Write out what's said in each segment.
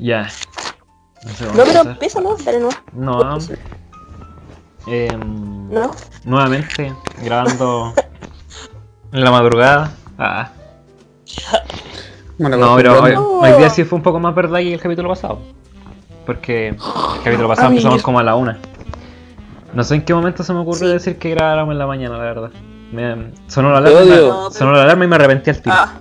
Ya. No, sé cómo No, pero empieza, ¿no? Dale, no. No. No. Nuevamente grabando en la madrugada. Ah. Bueno, No, pero hoy, hoy día sí fue un poco más verdad que el capítulo pasado. Porque el capítulo pasado Amigo. empezamos como a la una. No sé en qué momento se me ocurrió Sí. decir que grabáramos en la mañana, la verdad. Me, sonó, la alarma, y me- odio. sonó la alarma y me arrepentí al tiro. Ah,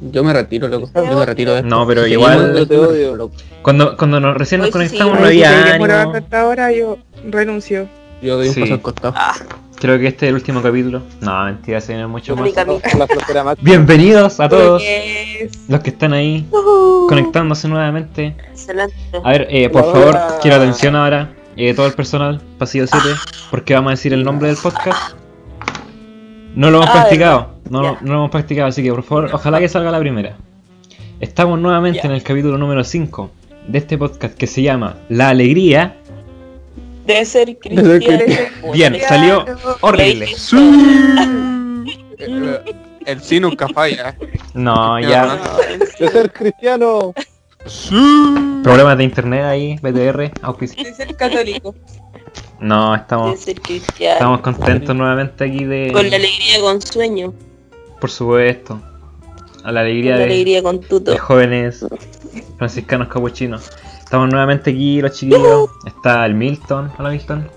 Yo me retiro, loco. Yo me retiro de esto. No, pero igual- de- Te odio. Cuando, cuando nos, recién nos conectamos no había ánimo. hasta ahora, yo renuncio. Yo doy un Sí. paso al costado. ah, Creo que este es el último capítulo. No, mentira, se viene mucho más. Bienvenidos a todos Yes. los que están ahí Uh, conectándose nuevamente. excelente. A ver, eh, por Hola. favor, quiero atención ahora, eh, todo el personal, pasillo 7, porque vamos a decir el nombre del podcast. No lo hemos Ah, practicado, no, no lo hemos practicado, así que por favor, ojalá que salga la primera. Estamos nuevamente Ya. en el capítulo número 5 de este podcast que se llama La Alegría. Debe ser ser cristiano. Bien, salió horrible. Eh, El sí nunca falla. No, ya, De ser cristiano. problemas de internet ahí, BTR, auspicio. De ser católico. No, estamos, ser cristiano. estamos contentos nuevamente aquí de... Con la alegría con sueño. Por supuesto. A la Con alegría la de... alegría con tuto. de jóvenes franciscanos capuchinos. Estamos nuevamente aquí los chiquillos. Está el Milton. Hola Milton.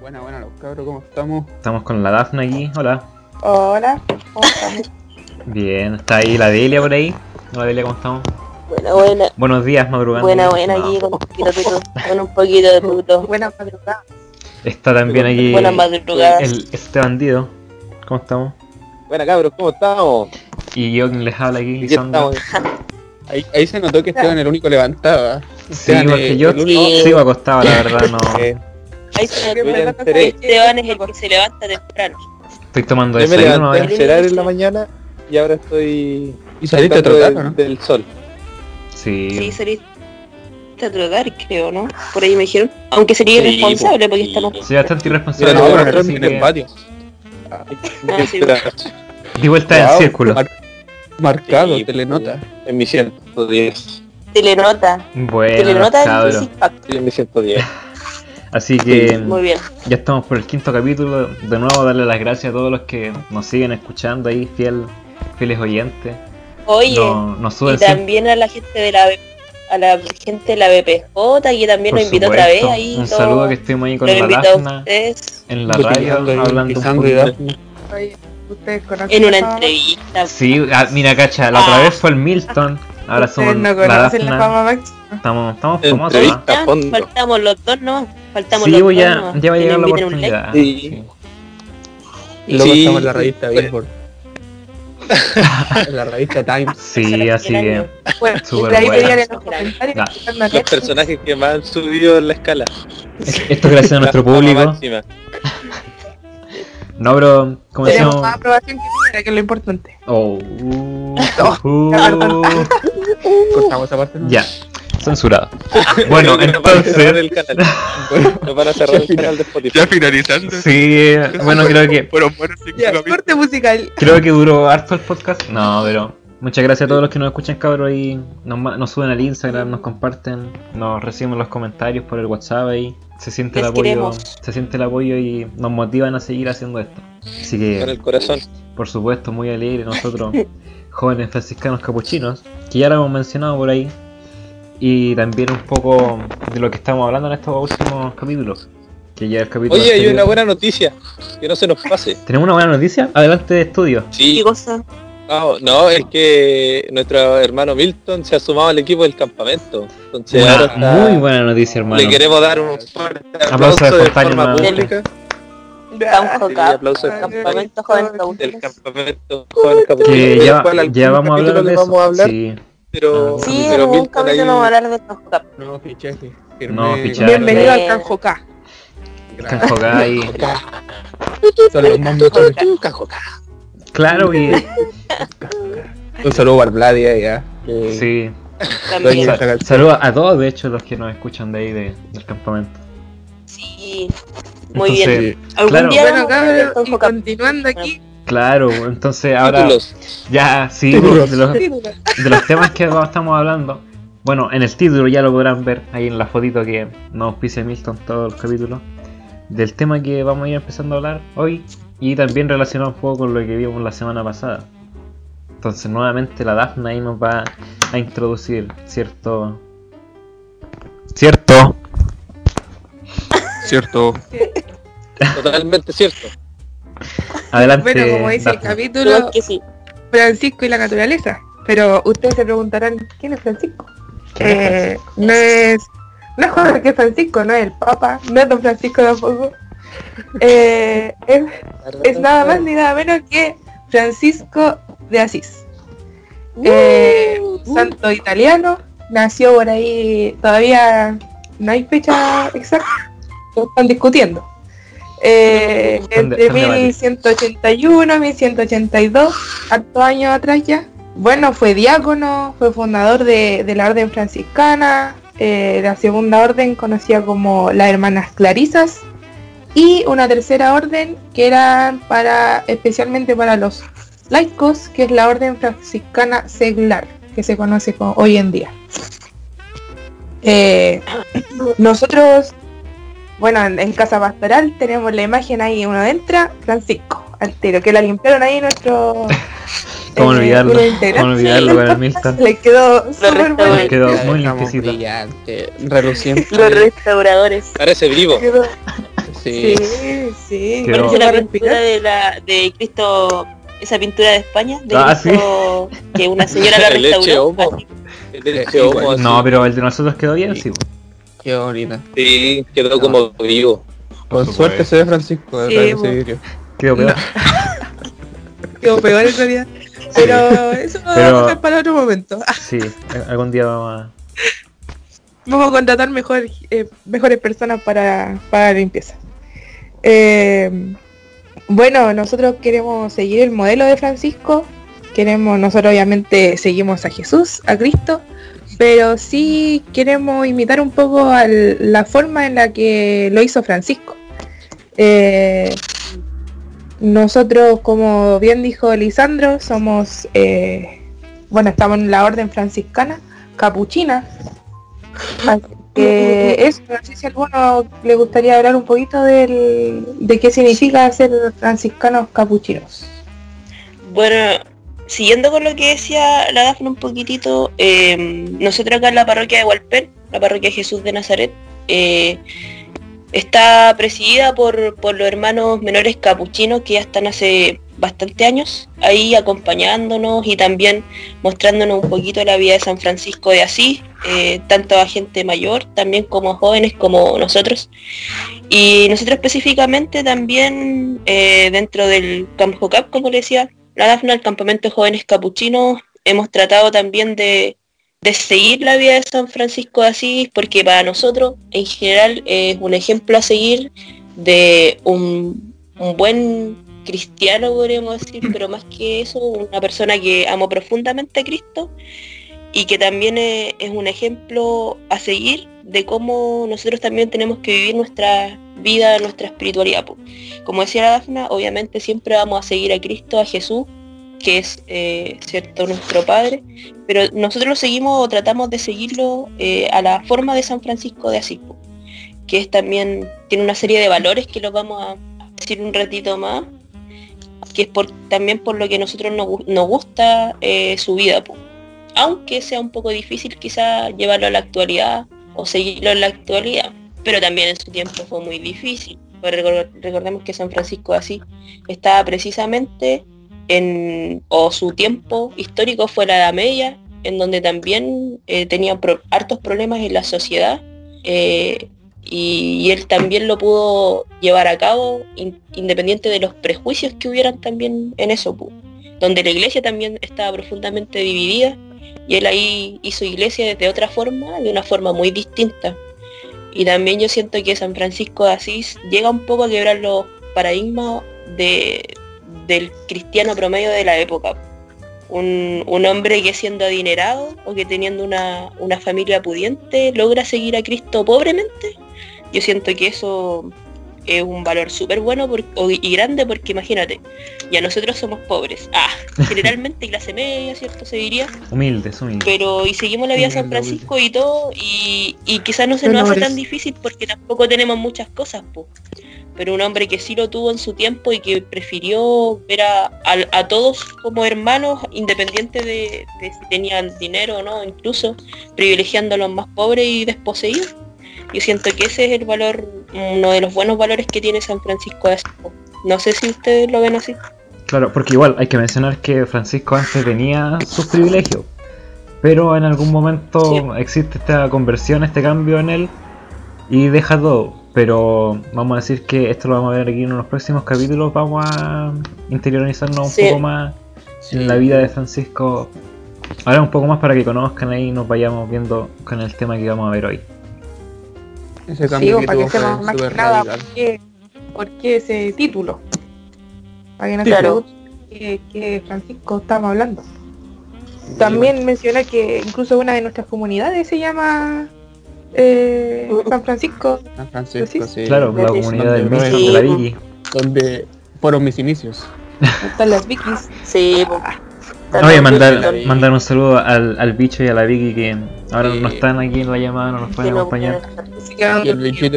Buena, buena, los cabros, ¿cómo estamos? Estamos con la Dafna aquí. Hola. Hola, ¿cómo estamos? Bien. Está ahí la Delia por ahí. Hola Delia, ¿cómo estamos? Buena, buena. Buenos días, madrugando. Buena, buena No. aquí con un poquito de tuto. Con un poquito de tuto. Buena madrugada. Está también aquí el este bandido. ¿Cómo estamos? Buena cabros, ¿cómo estamos? Y yo quien les habla aquí. Ahí, ahí se notó que Esteban el único levantado. ¿eh? Sí, Esteban, porque eh, yo el único- Sí. sigo acostado, la verdad, no. Eh, Ahí se me que. Esteban es el que se levanta temprano. Estoy tomando yo me desayuno, levanté a cenar en la mañana y ahora estoy Y saliste a trotar, del, ¿o ¿no? del sol. Sí, Sí. saliste a trotar, creo, ¿no? Por ahí me dijeron. Aunque sería Sí, irresponsable porque sí. estamos. Soy bastante irresponsable. Mira, No, ahora, en el patio. Ah, sí. Di vuelta en círculo. mar- marcado, Sí, telenota. En mi 110. Telenota. Bueno, Telenota. Sí, en mi 110. Así que Muy bien. ya estamos por el quinto capítulo. De nuevo darle las gracias a todos los que nos siguen escuchando ahí, fiel, fieles oyentes. Oye, No- nos y suben siempre, también a la gente de la a la gente de la BPJ que también por nos invitó otra vez ahí. Un todo. saludo que estuvimos ahí con Los la Dafna ustedes en la radio hablando un y ustedes conocen en una entrevista. Sí, ah, mira, cacha, la otra Ah. vez fue el Milton. Ahora somos no la conocen la Dafna. fama. Estamos, estamos famosos. fondo. faltamos los dos, ¿no? Faltamos Sí, los pues dos. ya, ¿no? ya va a llegar la oportunidad. Sí. Luego Sí. estamos en la revista Billboard. En la revista Times. Sí, así que. Bueno, Súper los Los personajes que más han subido en la escala. Esto gracias a nuestro público. No, bro, como Tenemos decíamos. más aprobación que mira, que es lo importante. Oh, uh, uh, Cortamos esa parte. ¿no? ya, censurado. Bueno, van entonces, el canal. Nos van a cerrar el canal de Spotify. Ya finalizando. sí, bueno, creo que Ya, capítulos. corte musical. creo que duró harto el podcast. No, pero muchas gracias a todos los que nos escuchan, cabros, y nos, nos suben al Instagram, nos comparten, nos reciben los comentarios por el WhatsApp ahí. Se siente el apoyo, queremos. se siente el apoyo y nos motivan a seguir haciendo esto. Así Con que, el corazón. por supuesto, muy alegre nosotros, jóvenes franciscanos capuchinos, que ya lo hemos mencionado por ahí, y también un poco de lo que estamos hablando en estos últimos capítulos. Que ya el capítulo Oye, hay una buena noticia. Que no se nos pase. ¿Tenemos una buena noticia? Adelante de estudio. ¿Qué Sí. cosa? No, no, es que nuestro hermano Milton se ha sumado al equipo del campamento. Entonces Una ahora está- muy buena noticia, hermano. le queremos dar un fuerte Aplauso aplauso de de forma pública Sí, aplauso de Campamento Joven del campamento joven Que del ya, ya vamos a hablar de eso. vamos a hablar, Sí. Pero, Sí, en pero un Milton capítulo ahí- vamos a hablar de Cap. No, fichaje. No, fichaje. Bienvenido al Canjo K. Está enfocada ahí. Son los más mejores. Claro que Un saludo para Vladia ya. que- sí. Saludos a todos, de hecho, los que nos escuchan de ahí de- del campamento. Sí. Muy Entonces, bien. Algún claro. día Bueno, a cabros, y continuando aquí, Claro, entonces ahora Títulos. ya sí, Títulos. de los, títulos. de los temas que estamos hablando, Bueno, en el título ya lo podrán ver ahí en la fotito que nos auspicia Milton todos los capítulos. Del tema que vamos a ir empezando a hablar hoy. Y también relacionado un poco con lo que vimos la semana pasada. Entonces nuevamente la Dafna ahí nos va a introducir cierto... Cierto. Cierto. Totalmente cierto. Adelante. Bueno, como dice el capítulo, que sí. Francisco y la naturaleza. Pero ustedes se preguntarán, ¿quién es Francisco? Eh, no es no es Jorge Francisco, no es el Papa, no es Don Francisco tampoco. Eh, es, es nada más ni nada menos que Francisco de Asís. Eh, santo italiano, nació por ahí, todavía no hay fecha exacta, lo están discutiendo. Eh, entre están debatiendo. 1181 1182, hartos años atrás ya. Bueno, fue diácono, fue fundador de, de la orden franciscana, eh, la segunda orden conocida como las hermanas clarisas y una tercera orden que era para especialmente para los laicos, que es la orden franciscana seglar, que se conoce como hoy en día. Eh, nosotros, bueno, en, en Casa Pastoral tenemos la imagen ahí, uno entra, Francisco, al tiro, que la limpiaron ahí nuestro... ¿Cómo eh, olvidarlo? ¿Cómo olvidarlo con el podcast, Milton? Le quedó súper restauró. bueno. Le quedó muy limpiecito. brillante, reluciente. Los restauradores. Parece vivo. Quedó- Sí. Sí, sí. Quedó- bueno, Parece la pintura de, la, de Cristo, esa pintura de España, de Ah, Cristo, que una señora la El leche restauró. homo. leche Sí, homo. No, pero el de nosotros quedó bien, sí. Qué bonita. Sí, quedó como vivo. Con suerte se ve Francisco Sí, de bo. ese vidrio. Quedó peor. Quedó peor en realidad. Pero eso lo Pero- vamos a dejar para otro momento. Sí, algún día vamos a... Vamos a contratar mejor, eh, mejores personas para, para la limpieza. Eh, bueno, nosotros queremos seguir el modelo de Francisco. Queremos, nosotros obviamente seguimos a Jesús, a Cristo, pero sí queremos imitar un poco al- la forma en la que lo hizo Francisco. Eh, nosotros, como bien dijo Lisandro, somos, eh, bueno, estamos en la orden franciscana, capuchina, que eso, no sé si a alguno le gustaría hablar un poquito del, de qué significa ser franciscanos capuchinos. Bueno, siguiendo con lo que decía la Dafne un poquitito, eh, nosotros acá en la parroquia de Hualpén, la parroquia Jesús de Nazaret, eh, está presidida por, por los hermanos menores capuchinos que ya están hace bastante años ahí acompañándonos y también mostrándonos un poquito la vida de San Francisco de Asís, eh, tanto a gente mayor también como jóvenes como nosotros. Y nosotros específicamente también eh, dentro del Camp Hocap, como le decía, la Dafna, el campamento de jóvenes capuchinos, hemos tratado también de, de seguir la vida de San Francisco de Asís, porque para nosotros en general es un ejemplo a seguir de un, un buen cristiano, podríamos decir, pero más que eso, una persona que amó profundamente a Cristo y que también es, es un ejemplo a seguir de cómo nosotros también tenemos que vivir nuestra vida, nuestra espiritualidad. Como decía la Dafna, obviamente siempre vamos a seguir a Cristo, a Jesús, que es eh, cierto nuestro Padre, pero nosotros lo seguimos o tratamos de seguirlo eh, a la forma de San Francisco de Asís, que es también, tiene una serie de valores que los vamos a decir un ratito más, que es por, también por lo que nosotros nos, gu- nos gusta eh, su vida, aunque sea un poco difícil quizá llevarlo a la actualidad o seguirlo en la actualidad, pero también en su tiempo fue muy difícil. Pues recor- Recordemos que San Francisco de Asís estaba precisamente en, o su tiempo histórico fue la Edad Media, en donde también eh, tenía hartos problemas en la sociedad eh, y, él también lo pudo llevar a cabo in- independiente de los prejuicios que hubieran también en eso, pu. donde la iglesia también estaba profundamente dividida y él ahí hizo iglesia de otra forma, de una forma muy distinta. Y también yo siento que San Francisco de Asís llega un poco a quebrar los paradigmas de, del cristiano promedio de la época. Un, un hombre que siendo adinerado o que teniendo una, una familia pudiente logra seguir a Cristo pobremente. Yo siento que eso es un valor súper bueno por- y grande porque imagínate, ya nosotros somos pobres, ah, generalmente clase media, ¿cierto? Se diría, Humildes, humildes. pero y seguimos la vida San Humilde, Francisco y todo y, y quizás no se nos hace tan difícil porque tampoco tenemos muchas cosas, po. pero un hombre que sí lo tuvo en su tiempo y que prefirió ver a, a- a todos como hermanos, independiente de, de si tenían dinero o no, incluso privilegiando a los más pobres y desposeídos. Yo siento que ese es el valor, uno de los buenos valores que tiene San Francisco de Asís. No sé si ustedes lo ven así. Claro, porque igual hay que mencionar que Francisco antes tenía sus privilegios, pero en algún momento Sí. existe esta conversión, este cambio en él y deja todo. Pero vamos a decir que esto lo vamos a ver aquí en los próximos capítulos, vamos a interiorizarnos un poco más en la vida de Francisco. Ahora un poco más para que conozcan ahí y nos vayamos viendo con el tema que vamos a ver hoy. Ese cambio que para que tuvo fue más que nada radical. por qué, por qué ese título. Para que no se Claro. qué, qué Francisco estamos hablando. También mencionar que incluso una de nuestras comunidades se llama eh, San Francisco. San Francisco, sí. Claro, la comunidad del de la. Vigi. Donde fueron mis inicios. Están las Vikis. Sí, po. Oye, También mandar, mandar un saludo al, al bicho y a la Vicky que ahora Sí. no están aquí en la llamada, no nos pueden acompañar. Y el bichito,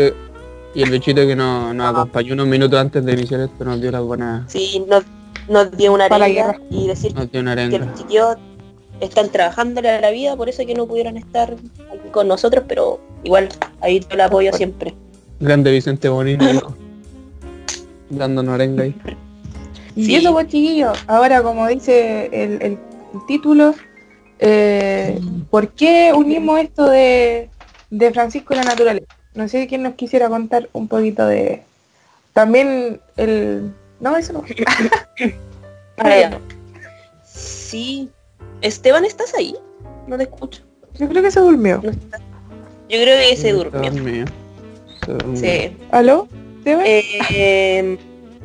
y el bichito que nos, nos acompañó unos minutos antes de iniciar esto nos dio las buenas. Sí, nos, nos dio una arenga y decir Nos dio una que los chiquillos están trabajándole a la vida, por eso que no pudieron estar aquí con nosotros, pero igual, ahí todo el apoyo siempre. Grande Vicente Bonino. Dándonos arenga ahí. Y Sí. eso pues chiquillos, ahora como dice el, el- el título, eh, ¿por qué unimos esto de, de Francisco y la naturaleza? No sé quién nos quisiera contar un poquito de... También el... No, eso no. Ah. Sí. Esteban, ¿estás ahí? No te escucho. Yo creo que se durmió. No está. Yo creo que se durmió. Dormido. Se durmió. Sí. ¿Aló? Eh,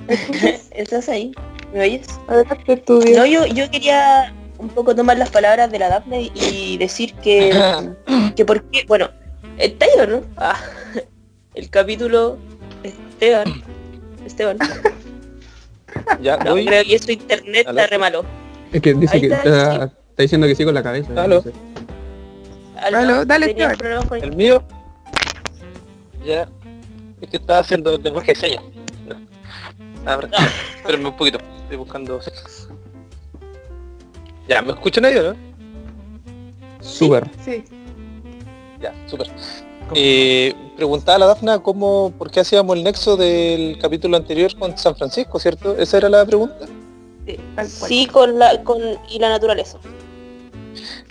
¿Estás ahí? ¿Me oyes? No, yo, yo quería un poco tomar las palabras de la Daphne y decir que, que por qué, bueno, está ahí o no? Ah, el capítulo Esteban. Esteban. Ya, No, voy. creo que su internet ¿Aló? está re malo. Es que dice Ahí que está, está, está diciendo que sí con la cabeza. Aló. no sé. Aló, dale, Esteban. El mío. Ya. Es que estaba haciendo lenguaje de señas. Ahora, espérenme un poquito. Estoy buscando. Ya, ¿me escuchan ahí o no? Súper. Sí. Ya, súper. Eh, preguntaba a la Dafna cómo, por qué hacíamos el nexo del capítulo anterior con San Francisco, ¿cierto? Esa era la pregunta. Sí. Sí, con la, con, y la naturaleza.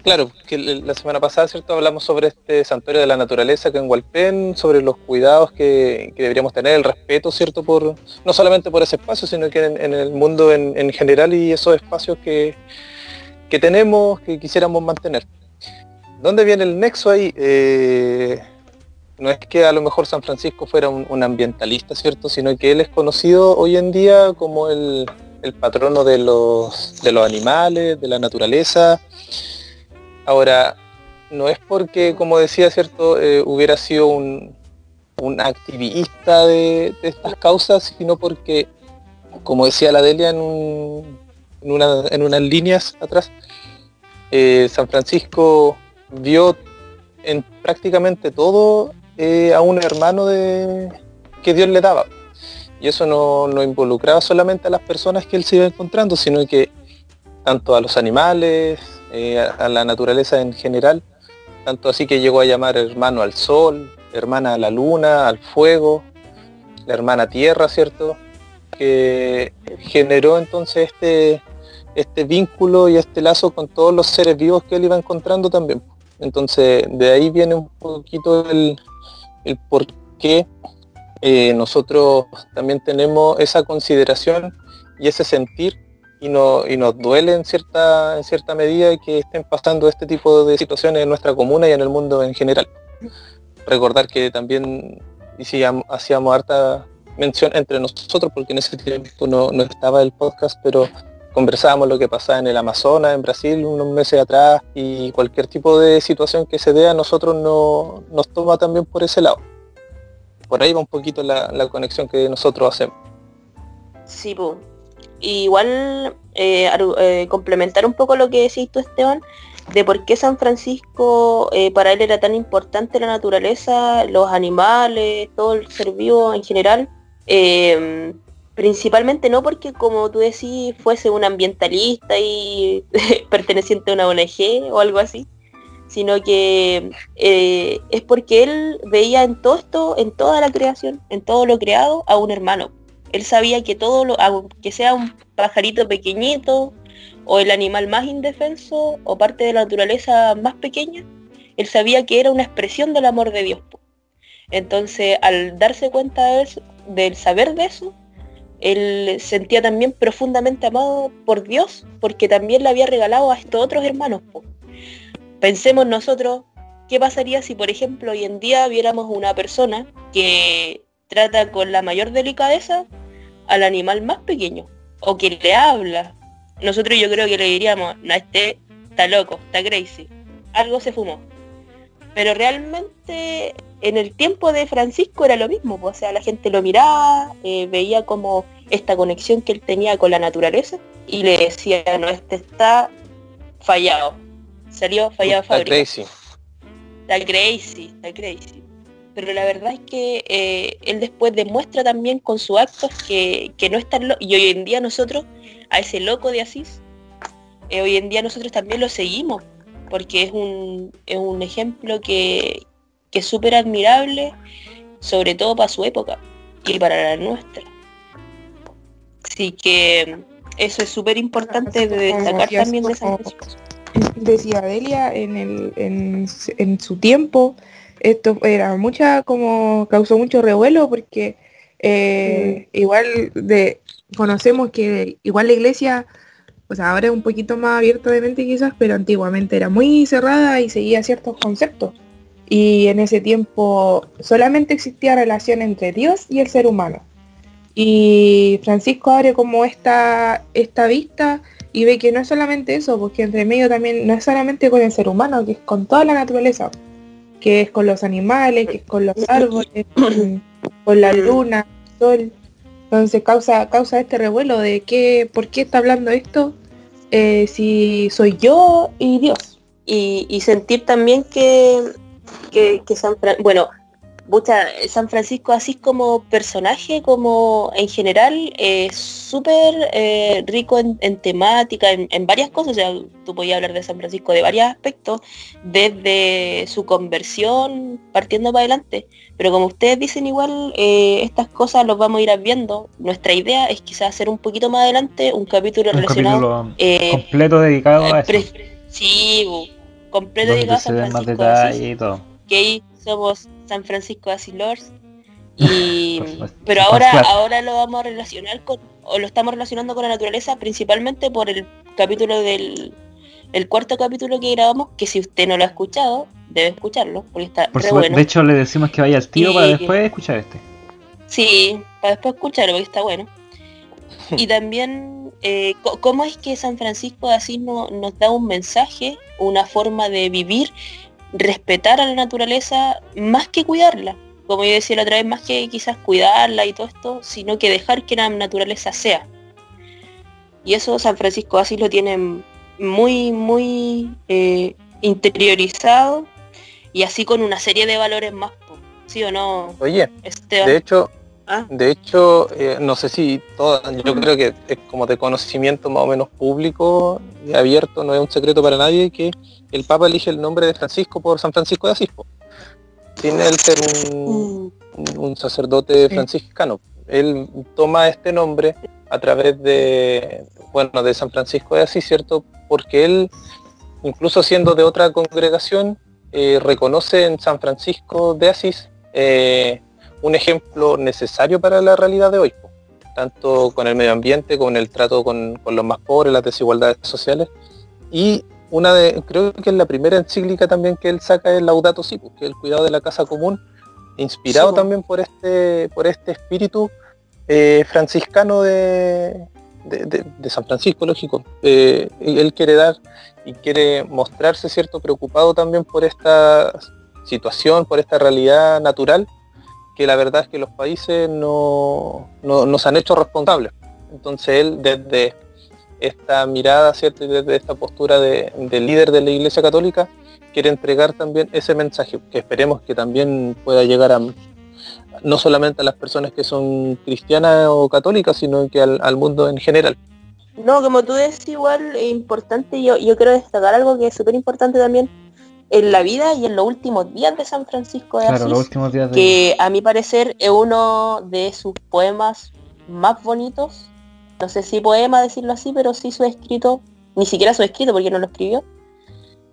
Claro, que la semana pasada, ¿cierto? Hablamos sobre este santuario de la naturaleza que en Hualpén, sobre los cuidados que, deberíamos tener, el respeto, ¿cierto? Por, no solamente por ese espacio, sino que en, el mundo en, en general y esos espacios que, que tenemos, que quisiéramos mantener. ¿Dónde viene el nexo ahí? Eh, no es que a lo mejor San Francisco fuera un, ambientalista, ¿cierto? Sino que él es conocido hoy en día como el, el patrono de los, de los animales, de la naturaleza. Ahora, no es porque, como decía, ¿cierto?, Eh, hubiera sido un, activista de, estas causas, sino porque, como decía la Delia en unas líneas atrás, eh, San Francisco vio en prácticamente todo eh, a un hermano de, que Dios le daba. Y eso no, no involucraba solamente a las personas que él se iba encontrando, sino que tanto a los animales, eh, a, la naturaleza en general, tanto así que llegó a llamar hermano al sol, hermana a la luna, al fuego, la hermana tierra, ¿cierto? Que generó entonces este, este vínculo y este lazo con todos los seres vivos que él iba encontrando también. Entonces de ahí viene un poquito el, el por qué eh, nosotros también tenemos esa consideración y ese sentir y, no, y nos duele en cierta, en cierta medida que estén pasando este tipo de situaciones en nuestra comuna y en el mundo en general. Recordar que también hacíamos, hacíamos harta mención entre nosotros, porque en ese tiempo no, no estaba el podcast, pero conversábamos lo que pasaba en el Amazonas, en Brasil, unos meses atrás, y cualquier tipo de situación que se dé a nosotros no, nos toma también por ese lado por ahí va un poquito la, conexión que nosotros hacemos. Sí, Igual eh, eh, complementar un poco lo que decís tú, Esteban, de por qué San Francisco eh, para él era tan importante la naturaleza, los animales, todo el ser vivo en general. Eh, principalmente no porque, como tú decís, fuese un ambientalista y perteneciente a una ONG o algo así, sino que es porque él veía en todo esto, en toda la creación, en todo lo creado, a un hermano. Él sabía que todo lo, aunque sea un pajarito pequeñito, o el animal más indefenso, o parte de la naturaleza más pequeña, él sabía que era una expresión del amor de Dios. Entonces, al darse cuenta de eso, del saber de eso, él sentía también profundamente amado por Dios, porque también le había regalado a estos otros hermanos. Pensemos nosotros, ¿qué pasaría si, por ejemplo, hoy en día viéramos una persona que trata con la mayor delicadeza al animal más pequeño? O que le habla. Nosotros yo creo que le diríamos, no, este está loco, está crazy. Algo se fumó. Pero realmente en el tiempo de Francisco era lo mismo, pues, o sea, la gente lo miraba, eh, veía como esta conexión que él tenía con la naturaleza y le decía, no, este está fallado. Salió fallado Está crazy. Está crazy, está crazy. Pero la verdad es que eh, él después demuestra también con sus actos que, que no es tan loco. Y hoy en día nosotros, a ese loco de Asís, eh, hoy en día nosotros también lo seguimos, porque es un, es un ejemplo que, que es súper admirable, sobre todo para su época y para la nuestra. Así que eso es súper importante de destacar también de Francisco. decía Delia en, el, en, en su tiempo esto era mucha como causó mucho revuelo porque eh, igual de conocemos que igual la iglesia o sea ahora es un poquito más abierta de mente quizás pero antiguamente era muy cerrada y seguía ciertos conceptos. Y en ese tiempo solamente existía relación entre Dios y el ser humano. Y Francisco abre como esta esta vista y ve que no es solamente eso, porque entre medio también no es solamente con el ser humano, que es con toda la naturaleza, que es con los animales, que es con los árboles, con, la luna, el sol. Entonces causa, causa este revuelo de que, ¿por qué está hablando esto? Eh, si soy yo y Dios. y, y sentir también que, que, que San Fran- bueno, San Francisco así como personaje, como en general, es súper eh, rico en, en temática, en, en varias cosas, o sea, tú podías hablar de San Francisco de varios aspectos, desde su conversión, partiendo para adelante, pero como ustedes dicen igual, eh, estas cosas los vamos a ir viendo, nuestra idea es quizás hacer un poquito más adelante un capítulo Un relacionado capítulo eh, completo dedicado a eso. sí, completo dedicado a San más Francisco y todo. que ahí somos San Francisco de Asís Lords. Y, pero ahora, ahora lo vamos a relacionar con, o lo estamos relacionando con la naturaleza principalmente por el capítulo del el cuarto capítulo que grabamos, que si usted no lo ha escuchado, debe escucharlo, porque está Por re bueno. De hecho, le decimos que vaya al Y- para después escuchar este. Sí, para después escucharlo, porque está bueno. Y también, eh, ¿cómo es que San Francisco de Asís no- nos da un mensaje, una forma de vivir, respetar a la naturaleza más que cuidarla? Como yo decía la otra vez, más que quizás cuidarla y todo esto, sino que dejar que la naturaleza sea. Y eso San Francisco de Asís lo tiene muy, muy eh, interiorizado y así con una serie de valores más. ¿sí o no, Oye, Esteban? de hecho, Ah. de hecho, eh, no sé si toda, yo creo que es como de conocimiento más o menos público y abierto, no es un secreto para nadie que el Papa elige el nombre de Francisco por San Francisco de Asís, sin él ser un, Mm, un- un sacerdote Sí. franciscano. Él toma este nombre a través de, bueno, de San Francisco de Asís, ¿cierto? Porque él, incluso siendo de otra congregación, eh, reconoce en San Francisco de Asís eh, un ejemplo necesario para la realidad de hoy, tanto con el medio ambiente, con el trato con, con los más pobres, las desigualdades sociales. Y una de, creo que es la primera encíclica también que él saca es Laudato Si, que es el cuidado de la casa común, inspirado Sí, también por este, por este espíritu eh, franciscano de, de, de- de San Francisco, lógico. Eh, él quiere dar y quiere mostrarse, ¿cierto?, preocupado también por esta situación, por esta realidad natural que la verdad es que los países no, no, no se han hecho responsables. Entonces él desde esta mirada, ¿cierto? Y desde esta postura de, de líder de la Iglesia Católica, quiere entregar también ese mensaje, que esperemos que también pueda llegar a no solamente a las personas que son cristianas o católicas, sino que al, mundo en general. No, como tú decís, igual importante, yo, yo quiero destacar algo que es súper importante también en la vida y en los últimos días de San Francisco de Claro, Asís, los últimos días de... que a mi parecer es uno de sus poemas más bonitos, no sé si poema decirlo así, pero sí su escrito, ni siquiera su escrito porque no lo escribió,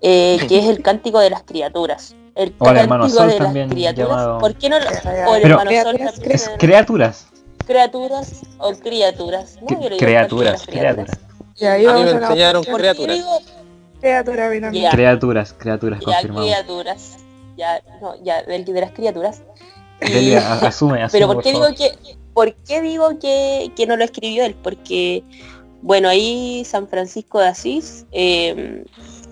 eh, que es el cántico de las criaturas. El O el hermano cántico Sol de las también criaturas. llamado- ¿Por qué no lo- o el Pero- hermano Sol Criaturas, también Es se- criaturas. criaturas o criaturas. ¿no? Yo digo criaturas, las criaturas. Y ahí A mí me enseñaron ¿Por qué criaturas. digo criatura. Criaturas, criaturas, ya confirmado. criaturas? Ya, no, ya, del, de las criaturas. Delia, a- asume, asume, Pero ¿por por qué digo que, por qué digo que, que no lo escribió él? Porque, bueno, ahí San Francisco de Asís, eh,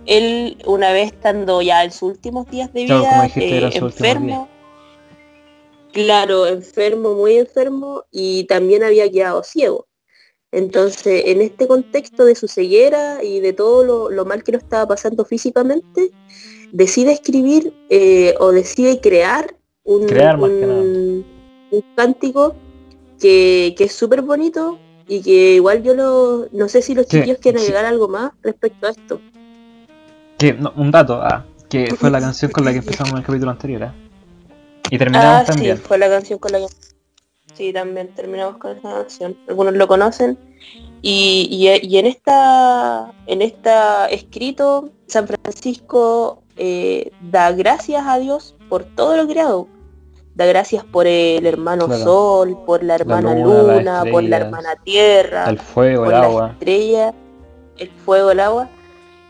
él una vez estando ya en sus últimos días de vida, dijiste, eh, enfermo, claro, enfermo, muy enfermo, y también había quedado ciego. Entonces, en este contexto de su ceguera y de todo lo, lo mal que lo estaba pasando físicamente, decide escribir eh, o decide crear un, Crear más que nada. un, un cántico que, que es súper bonito y que igual yo lo, no sé si los Que- chiquillos quieren sí. agregar algo más respecto a esto. Que, no, un dato, ah, que fue la canción con la que empezamos en el capítulo anterior, ¿eh? Y terminamos Ah, también. sí, fue la canción con la que... Sí, también terminamos con esa canción. Algunos lo conocen. Y, y- y en esta en esta escrito, San Francisco eh, da gracias a Dios por todo lo creado. Da gracias por el hermano Claro. Sol, por la hermana luna, Luna, las por la hermana Tierra, El fuego, por el la agua. estrella, el fuego, el agua.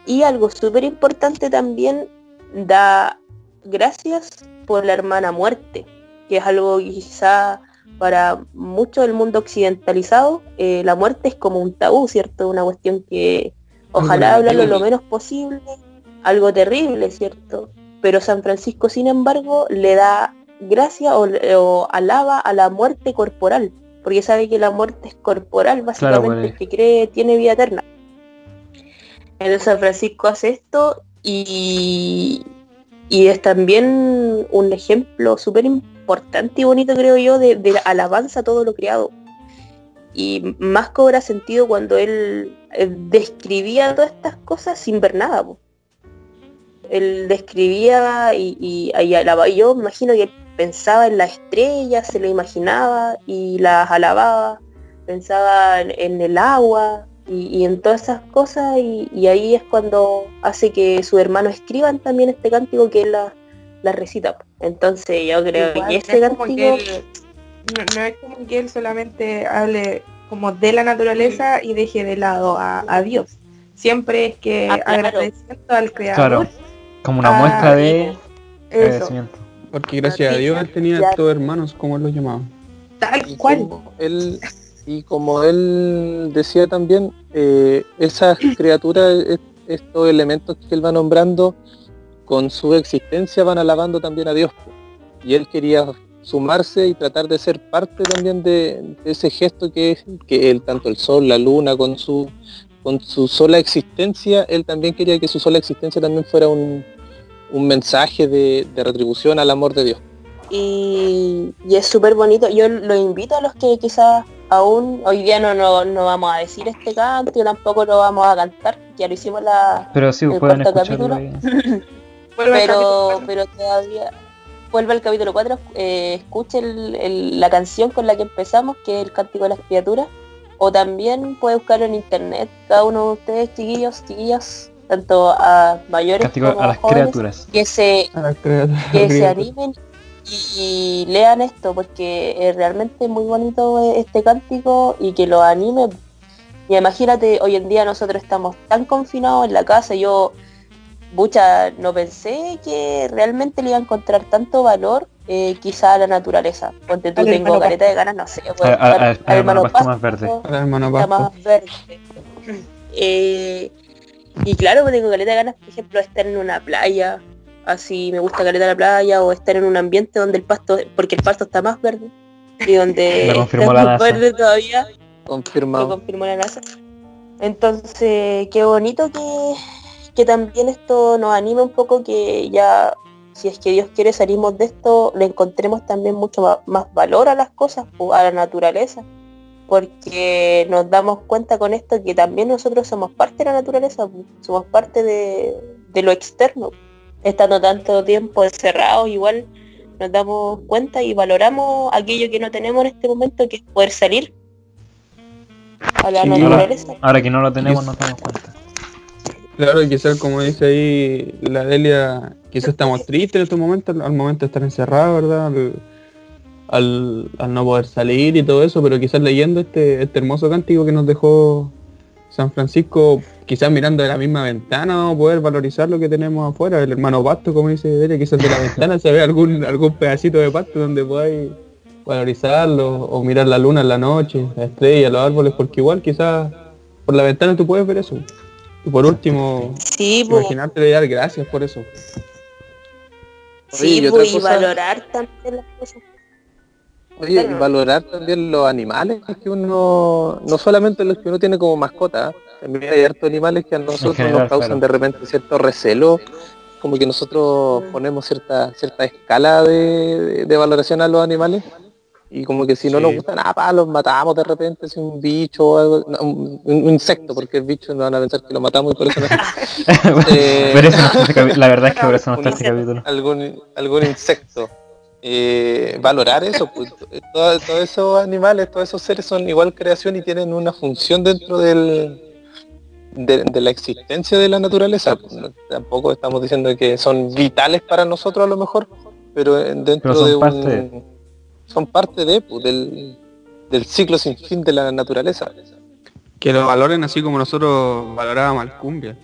Y algo súper importante también, da gracias por la hermana muerte, que es algo que quizá para mucho del mundo occidentalizado, eh, la muerte es como un tabú, ¿cierto? Una cuestión que ojalá hablarlo lo menos posible, algo terrible, ¿cierto? Pero San Francisco, sin embargo, le da gracia o, o alaba a la muerte corporal, porque sabe que la muerte es corporal, básicamente, pues. que cree tiene vida eterna. Entonces San Francisco hace esto y, y es también un ejemplo súper importante y bonito, creo yo, de, de alabanza a todo lo creado. Y más cobra sentido cuando él eh, describía todas estas cosas sin ver nada. po. Él describía y, y, y. Yo imagino que él pensaba en las estrellas, se lo imaginaba y las alababa. Pensaba en, el agua y, en todas esas cosas y, y ahí es cuando hace que sus hermanos escriban también este cántico que él la, la recita. Entonces yo creo Igual, que no este es como que él- no, no es como que él solamente hable como de la naturaleza y deje de lado a, a Dios. Siempre es que Ah, claro. agradeciendo al creador. Claro, como una Ah, muestra de Eso, agradecimiento. Porque gracias a Dios él tenía Ya. estos hermanos, como él los llamaba. tal Y cual. como él, y como él decía también, eh, esas criaturas, es- estos elementos que él va nombrando, con su existencia van alabando también a Dios. Y él quería sumarse y tratar de ser parte también de, de ese gesto que es que él, tanto el sol, la luna, con su con su sola existencia, él también quería que su sola existencia también fuera un, un mensaje de, de retribución al amor de Dios. y, y es súper bonito. Yo lo invito a los que quizás aún hoy día no, no, no vamos a decir este canto y tampoco lo vamos a cantar, ya lo hicimos la Pero sí, El pueden cuarto escucharlo capítulo. Vuelve pero pero todavía vuelve al capítulo 4 escuche el- el- la canción con la que empezamos que es el cántico de las criaturas o también puede buscarlo en internet cada uno de ustedes chiquillos chiquillas tanto a mayores Castigo como a a las jóvenes criaturas. que se criaturas. que se animen y, y lean esto porque es realmente muy bonito este cántico y que lo anime y imagínate hoy en día nosotros estamos tan confinados en la casa yo Bucha, no pensé que realmente le iba a encontrar tanto valor eh, quizá a la naturaleza. Ponte tú, tengo careta de ganas, no sé. A- bueno, a- al- a- al hermano pasto más verde. A Pasto. más. Eh, y claro, pues tengo caleta de ganas, por ejemplo, de estar en una playa, así me gusta caleta la playa o estar en un ambiente donde el pasto, porque el pasto está más verde y donde está la más NASA. verde todavía, lo Confirmado. confirmó la NASA. Entonces, qué bonito que, que también esto nos anime un poco que ya, si es que Dios quiere salimos de esto, le encontremos también mucho más, valor a las cosas, a la naturaleza. Porque nos damos cuenta con esto que también nosotros somos parte de la naturaleza, somos parte de, de lo externo. Estando tanto tiempo encerrados, igual nos damos cuenta y valoramos aquello que no tenemos en este momento, que es poder salir a la Sí, naturaleza. Ahora que no lo tenemos nos damos cuenta. Claro, quizás como dice ahí la Delia, quizás estamos tristes en estos momentos, al momento de estar encerrados, ¿verdad? Al, no poder salir y todo eso, pero quizás leyendo este, este hermoso cántico que nos dejó San Francisco, quizás mirando de la misma ventana vamos a poder valorizar lo que tenemos afuera, el hermano pasto, como dice Delia, quizás de la ventana se ve algún, algún pedacito de pasto donde podáis valorizarlo, o mirar la luna en la noche, la estrella, los árboles, porque igual quizás por la ventana tú puedes ver eso. Y por último, Sí, imaginarte y dar gracias por eso. Oye, sí, y otra y valorar también las cosas. Oye, y Claro. valorar también los animales que uno, no solamente los que uno tiene como mascota, también hay hartos animales que a nosotros general, nos causan claro. de repente cierto recelo, como que nosotros Mm. ponemos cierta cierta escala de, de- de valoración a los animales y como que si no Sí. nos gustan, ah, pa, los matamos de repente, si un bicho o algo, no, un, un insecto, porque el bicho no van a pensar que lo matamos y por eso no Eh, Pero eso no está este la verdad es que por eso no está este capítulo. algún, algún insecto. Eh, valorar eso, pues, todo- todos esos animales, todos esos seres son igual creación y tienen una función dentro del, de, de la existencia de la naturaleza. Tampoco estamos diciendo que son vitales para nosotros a lo mejor, pero en- dentro Pero de un, parte. Son parte de, pues, del, del ciclo sin fin de la naturaleza. Que lo valoren así como nosotros valorábamos al cumbia.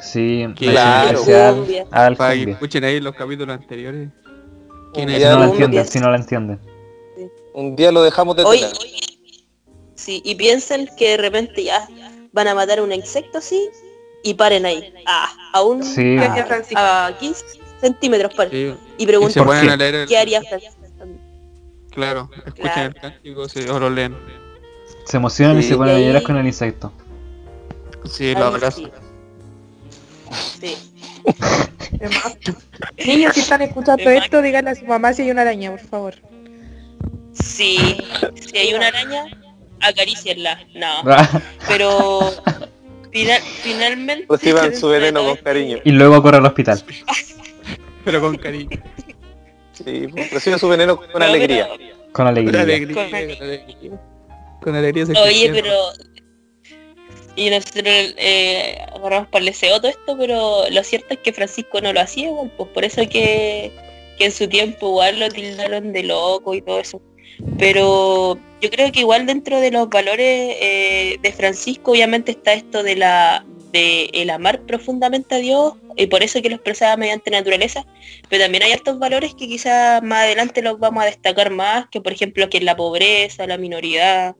Sí, Claro. Cumbia. al Para que escuchen ahí los capítulos anteriores. ¿Quién Un es? Si no lo entienden, si no lo entienden. un día lo dejamos de tener. sí, y piensen que de repente ya van a matar un insecto así y paren ahí. Ah, a un Sí. ¿Qué haría Francisco? a 15 centímetros paren. Sí, Y y se preguntan ¿Por ponen qué? a leer el... qué haría Francisco. Claro, escuchen Claro. el cántico sí, o lo leen. Se emocionan y se ponen a llorar con el insecto. Sí, lo abrazan. Sí. Niños, si están escuchando esto, díganle a su mamá si hay una araña, por favor. Sí, si hay una araña, acarícienla. No, pero final- finalmente... Reciban su veneno con cariño. y luego corre al hospital. Pero con cariño. Sí, pues, reciben su veneno con No, alegría. pero- Con Con alegría. alegría. Con alegría. Con alegría se Oye, pero... Y nosotros eh, agarramos para el deseo todo esto, pero lo cierto es que Francisco no lo hacía igual, pues por eso que, que en su tiempo igual lo tildaron de loco y todo eso. Pero yo creo que igual dentro de los valores eh, de Francisco obviamente está esto de la de el amar profundamente a Dios y por eso que lo expresaba mediante naturaleza, pero también hay estos valores que quizás más adelante los vamos a destacar más, que por ejemplo que es la pobreza, la minoridad,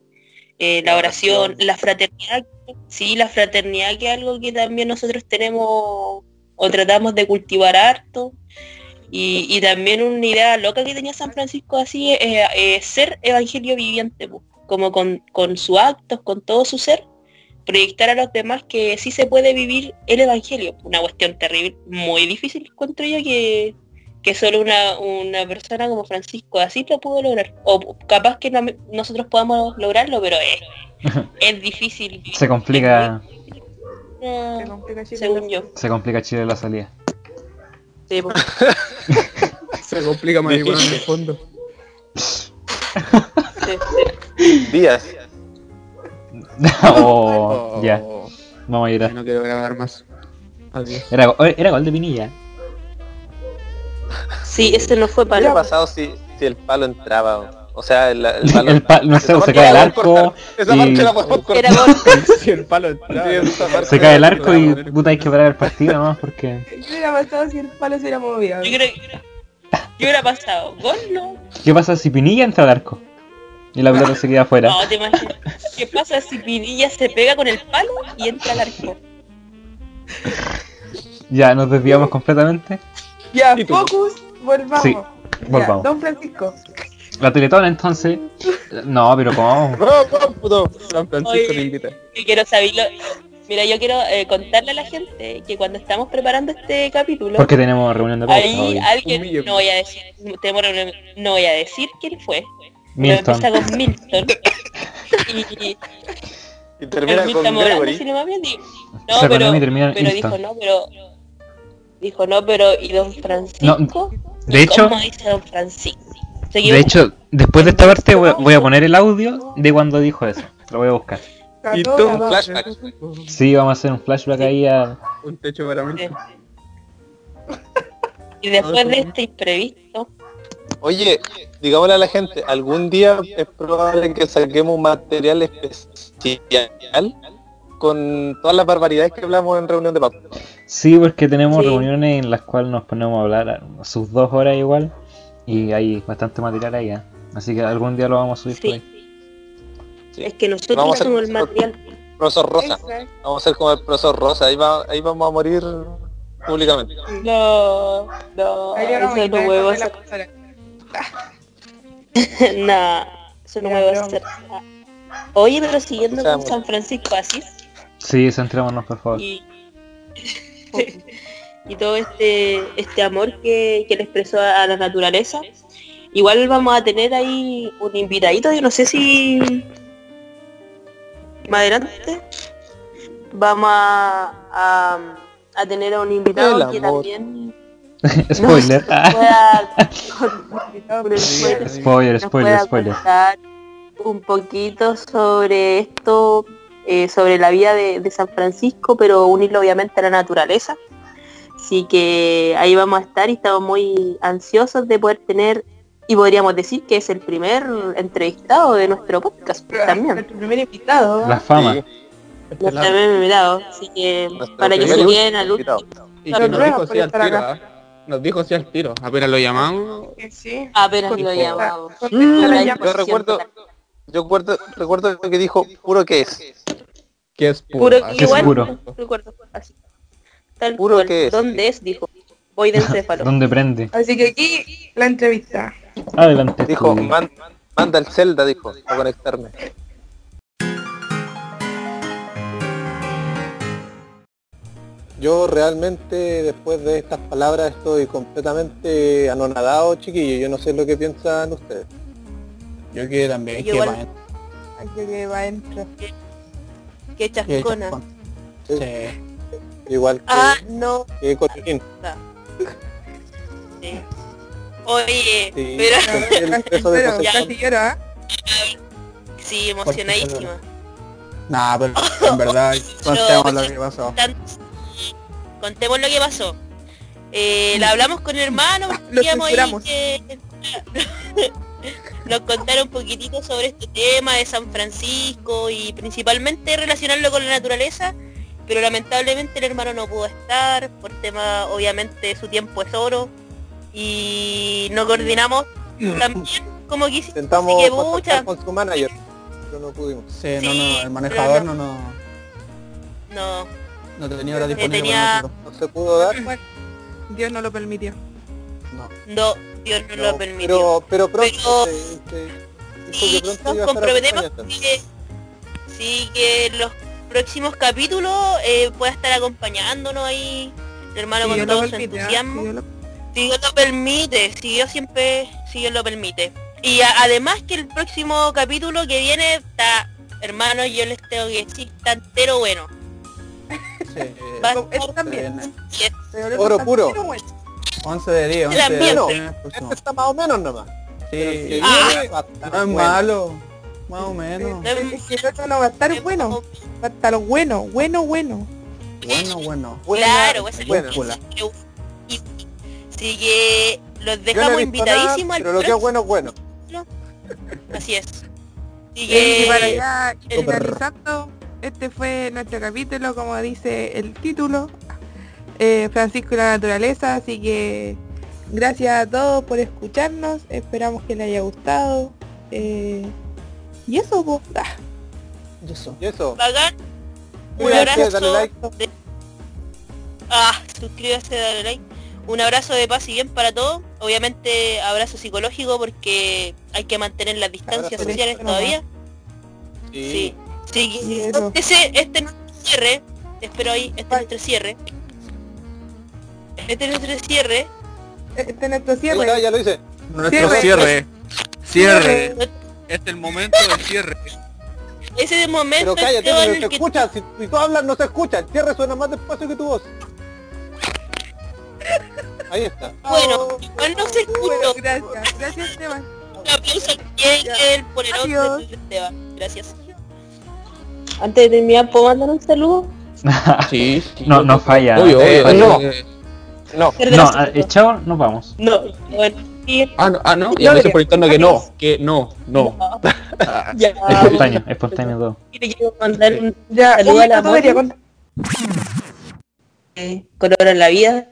eh, la La oración, oración. la fraternidad, sí, la fraternidad que es algo que también nosotros tenemos o tratamos de cultivar harto. Y, y también una idea loca que tenía San Francisco así es eh, ser evangelio viviente, como con, con sus actos, con todo su ser, proyectar a los demás que sí se puede vivir el evangelio. Una cuestión terrible, muy difícil encuentro yo que, que solo una, una persona como Francisco así lo pudo lograr. O capaz que no- nosotros podamos lograrlo, pero es, es difícil. Se complica, Se complica, chicos. según yo. se complica Chile la salida. Sí. Se complica marihuana en el fondo. Sí. Días. oh, ya, vamos a llorar. no quiero grabar más. Adiós. Era, go- era gol de Pinilla. Sí, ese no fue ¿Qué para hubiera pasado si, si el palo entraba? O sea, el, el palo. El pa- no sé, se cae el arco. Esa y- parte la podemos cortar. Era gol. Si el palo entraba. Se cae el arco y puta hay que parar el partido nomás porque... ¿Qué hubiera pasado si el palo se hubiera movido? Yo creo que... ¿Qué hubiera pasado? ¿Gol no? ¿Qué pasa si Pinilla entra al arco? Y la pelota se queda afuera. No, te imaginas. ¿Qué pasa si Pinilla se pega con el palo y entra al arco? Ya, nos desviamos completamente. Ya, Título. focus, volvamos. Sí, Ya, volvamos. Don Francisco. La Teletón entonces. No, pero ¿cómo? No. San Francisco Oye. te invita. Yo quiero saberlo. Mira, yo quiero eh, contarle a la gente que cuando estamos preparando este capítulo, Porque tenemos reunión de ahí alguien, no voy a decir, tenemos reunión- no voy a decir quién fue, Milton. empieza con Milton. y, Y termina con Milton Morales, Gregory. si no me bien, digo, Se No, pero, termina pero dijo no, pero dijo no, pero ¿y Don Francisco? De ¿Y hecho, ¿Cómo dice Don Francisco? De hecho, después de esta parte voy, voy a poner el audio de cuando dijo eso. Lo voy a buscar. Y todo cató. flashback. Sí, vamos a hacer un flashback ahí a... Un techo para mí. y después de este imprevisto, Oye, digámosle a la gente, algún día es probable que saquemos un material especial con todas las barbaridades que hablamos en reunión de pauta. Sí, porque tenemos Sí. reuniones en las cuales nos ponemos a hablar a sus dos horas igual. Y hay bastante material ahí. ¿eh? Así que algún día lo vamos a subir por sí. ahí. Sí. Es que nosotros Vamos somos el material. Profesor Rosa, Exacto. vamos a ser como el profesor Rosa, ahí, va, ahí vamos a morir públicamente. No, no, Ahí eso y no no, eso no Ya, puedo broma. hacer. Oye, pero siguiendo con. San Francisco Asís Sí, centrémonos por favor. y, y todo este este amor que, que le expresó a, a la naturaleza, igual vamos a tener ahí un invitadito, yo no sé si más adelante vamos a, a, a tener a un invitado que también spoiler. Ah, spoiler, spoiler, spoiler. contar un poquito sobre esto, eh, sobre la vida de, de San Francisco, pero unirlo obviamente a la naturaleza. Así que ahí vamos a estar y estamos muy ansiosos de poder tener, y podríamos decir que es el primer entrevistado de nuestro podcast también. Nuestro primer invitado. La fama. Sí, Nuestro primer invitado. Así que nuestro para que se queden al último. Y que nos dijo sí al. ¿ah? Nos dijo sí al tiro. Apenas lo llamamos. Que Sí. Apenas lo llamamos. Yo recuerdo, yo recuerdo, recuerdo que dijo puro que es. Que es puro. Puro, así es igual, puro. recuerdo, así. Tal Puro cual. que es. ¿Dónde es? Dijo. Voy de encéfalo. ¿Dónde prende? Así que aquí la entrevista. Adelante. Dijo. "Man- manda el Zelda, dijo, a conectarme. Yo realmente después de estas palabras estoy completamente anonadado, chiquillos. Yo no sé lo que piensan ustedes. Yo que también. Yo que igual. va- que va adentro. Qué que chascona. Sí. Sí. Igual que, Ah, no. que Cochín. Sí. Oye, Sí, pero sentí el peso de Pero José. casi lloro, ¿ah? sí, emocionadísima. Nah, pero en verdad, contemos lo que pasó. Tan- Contemos lo que pasó. Eh, la hablamos con el hermano, Lo decíamos ahí censuramos. que nos contaron un poquitito sobre este tema de San Francisco y principalmente relacionarlo con la naturaleza, pero lamentablemente el hermano no pudo estar por tema, obviamente su tiempo es oro y no coordinamos también como quisiste. Intentamos que, contactar pucha. con su manager, pero no pudimos. Sí, no, Sí, no, el pero manejador no. no, no, No, tenía hora disponible tenía- para nosotros. No se pudo dar. Bueno, Dios no lo permitió. No. no, Dios no, lo permitió. Pero, pero pronto Pero- pronto nos comprometemos que, sí, que los próximos capítulos eh, pueda estar acompañándonos ahí, el hermano Si con todo su ¿ah? entusiasmo. Si Dios lo- Si Dios lo permite, si Dios siempre, si Dios lo permite. Y a- además que el próximo capítulo que viene está, hermano, yo les tengo que decir, está entero bueno. Sí, Esto también. le Oro puro. pero bueno. 11 de 10, 11 Era de mío. 10. Este está más o menos nomás. Sí, Ah. no es bueno. malo, más o menos. El otro no va a estar bueno. Va a estar bueno, bueno, bueno. Bueno, bueno. Claro, es. Y- Así que los dejamos invitadísimos al pero lo que es bueno es bueno. Así es. Así Y para el- finalizando, este fue nuestro capítulo, como dice el título, eh, Francisco y la naturaleza, así que gracias a todos por escucharnos, esperamos que les haya gustado. eh, y eso, pues, ah, Y eso. Y eso. bacán. Un abrazo. dale like. Ah, suscríbase, dale like. un abrazo de paz y bien para todos. Obviamente abrazo psicológico porque hay que mantener las distancias Abrazo sociales todavía. Sí. Sí. Sí, este, este es nuestro cierre. Te espero ahí, este es nuestro cierre. Este es nuestro cierre. Este es nuestro cierre. ya lo hice. Nuestro Cierre. cierre. Cierre. Este Este es el momento del cierre. es el momento Pero cállate, no se que escucha. Si, si tú hablas, no se escucha. El cierre suena más despacio que tu voz. Ahí está. Bueno, igual no se Bueno, escuchó. gracias. Gracias, Esteban. Un aplauso a Miguel por el otro de Esteban. Gracias. Antes de terminar, ¿puedo mandar un saludo? Sí, No, no falla. Obvio, Eh, obvio. no. eh, No. No, ah, echado, vamos. No, bueno, sí. Ah, no, ah, no. Y No, por interno que no, que no, no. Ah, Ya, Espontáneo, espontáneo todo. le quiero mandar un Ya, a la contar. eh, color en la vida.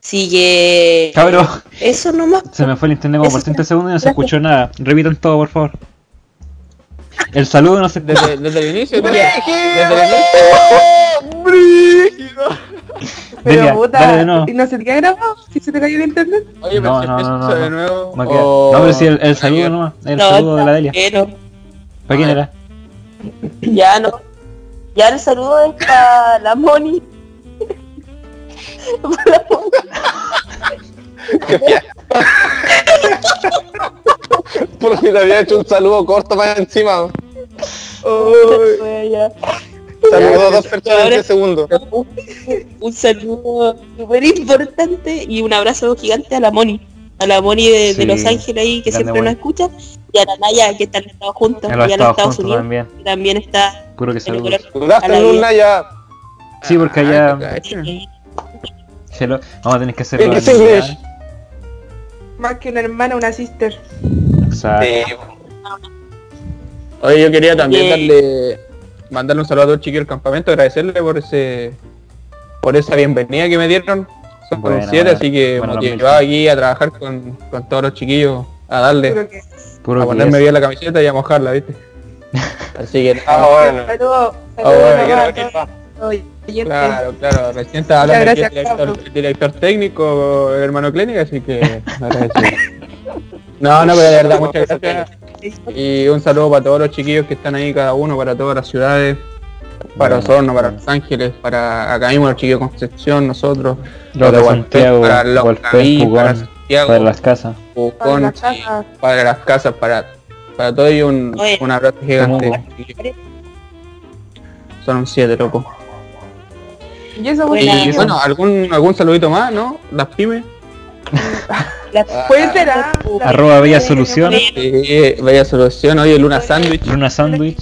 Sigue Cabrón, eso nomás. se me fue el internet como por Eso 30 segundos y no se escuchó nada. Repitan todo, por favor. El saludo no se Desde, desde el inicio, desde, desde el inicio. Pero Delia, puta, dale de nuevo. ¿y no se te queda grabado? ¿Si se te cayó el internet? Oye, No, pero si no, no, no, de no. nuevo. Queda- o- No, pero sí, el, el saludo nomás. El No, saludo de la Delia. pero ¿Para quién era? ya no. Ya el saludo es para la Moni. Para la Moni. Porque te había hecho un saludo corto más encima. Saludó a dos personas en 10 segundos. Un saludo súper importante y un abrazo gigante a la Moni. A la Moni de, Los Ángeles ahí que siempre nos escucha. Y a la Naya que están estado juntos allá en los Estados Estados Unidos. también. Que también está Puro que saludos. color. Dudaste A la en vida. una ya. Sí, porque Ah, allá... cacha. Hello. Vamos a tener que hacerlo. Más que una hermana, una sister. Exacto. Oye, yo quería también Oye. darle, mandarle un saludo a todos los chiquillos del campamento, agradecerle por ese, por esa bienvenida que me dieron. Son Buena, con siete, así que motivado aquí a trabajar con, con todos los chiquillos, a darle, que Puro a ponerme bien la camiseta y a mojarla, ¿viste? Así que Ah, bueno. Saludos, Ah, saludos bueno. Claro, claro, recién estaba hablando aquí el gracias, director, el director técnico, el hermano clínica, así que agradecido. No, no, pero de verdad, muchas gracias. Y un saludo para todos los chiquillos que están ahí, cada uno, para todas las ciudades, para Bueno, Osorno, para. Los Ángeles, para acá mismo los chiquillos de Concepción, nosotros, Los de Santiago, para los Hualpén, Caví, para Santiago, Para las casas. Pucón, Para las casas. para las casas, para, para todo y un, Oye. un abrazo gigante. Son un siete, loco. Y eso, Y bueno, algún algún saludito más, ¿no? Las pymes. Puede ser, ah, la- Arroba Bella. Sí, vaya solución. Oye, Luna Sandwich. Luna Sandwich.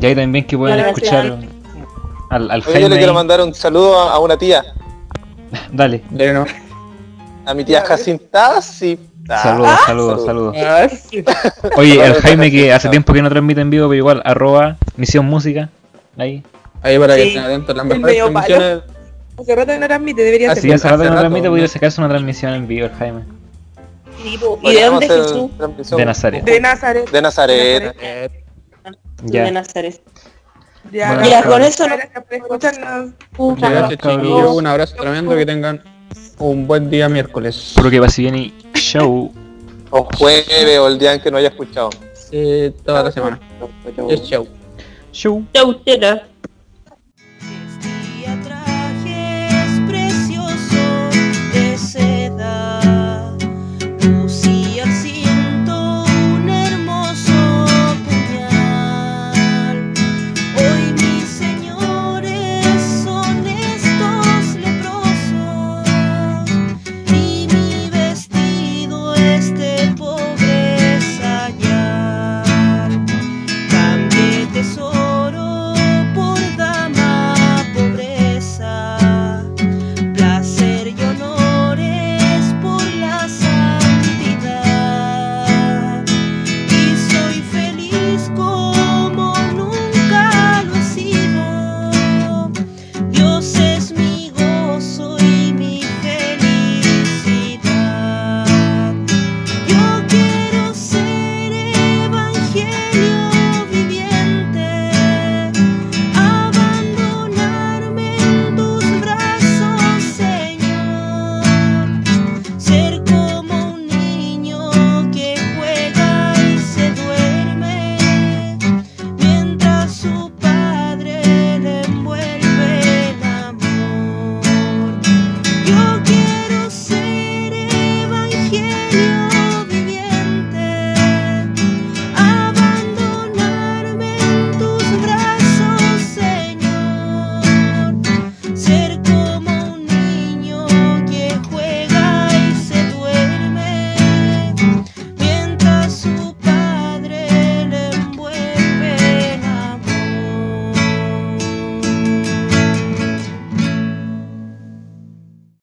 Y ahí también que pueden escuchar al, al Oye, yo Jaime. le quiero ahí. mandar un saludo a, a una tía. Dale. No. A mi tía Jacinta, sí. Saludos, saludos, saludos. saludos. Ah. Oye, el Jaime que hace tiempo que no transmite en vivo, pero igual, arroba Misión Música. Ahí. Ahí para que estén atentos las mejores. Hace rato que no transmite, debería Si ser. hace rato no hace rato, transmite, podría ¿no? sacarse una transmisión en vivo el Jaime. ¿Y de dónde Jesús? transmisión De Nazaret. De Nazaret. De Nazaret. Ya. De Nazaret. Ya. Ya, con eso no- Gracias chiquillos. Un abrazo tremendo. Que tengan un buen día miércoles. Puro que pase bien y show. O jueves o el día en que no haya escuchado. Sí, toda la semana. Es show. Show. Chau, tela.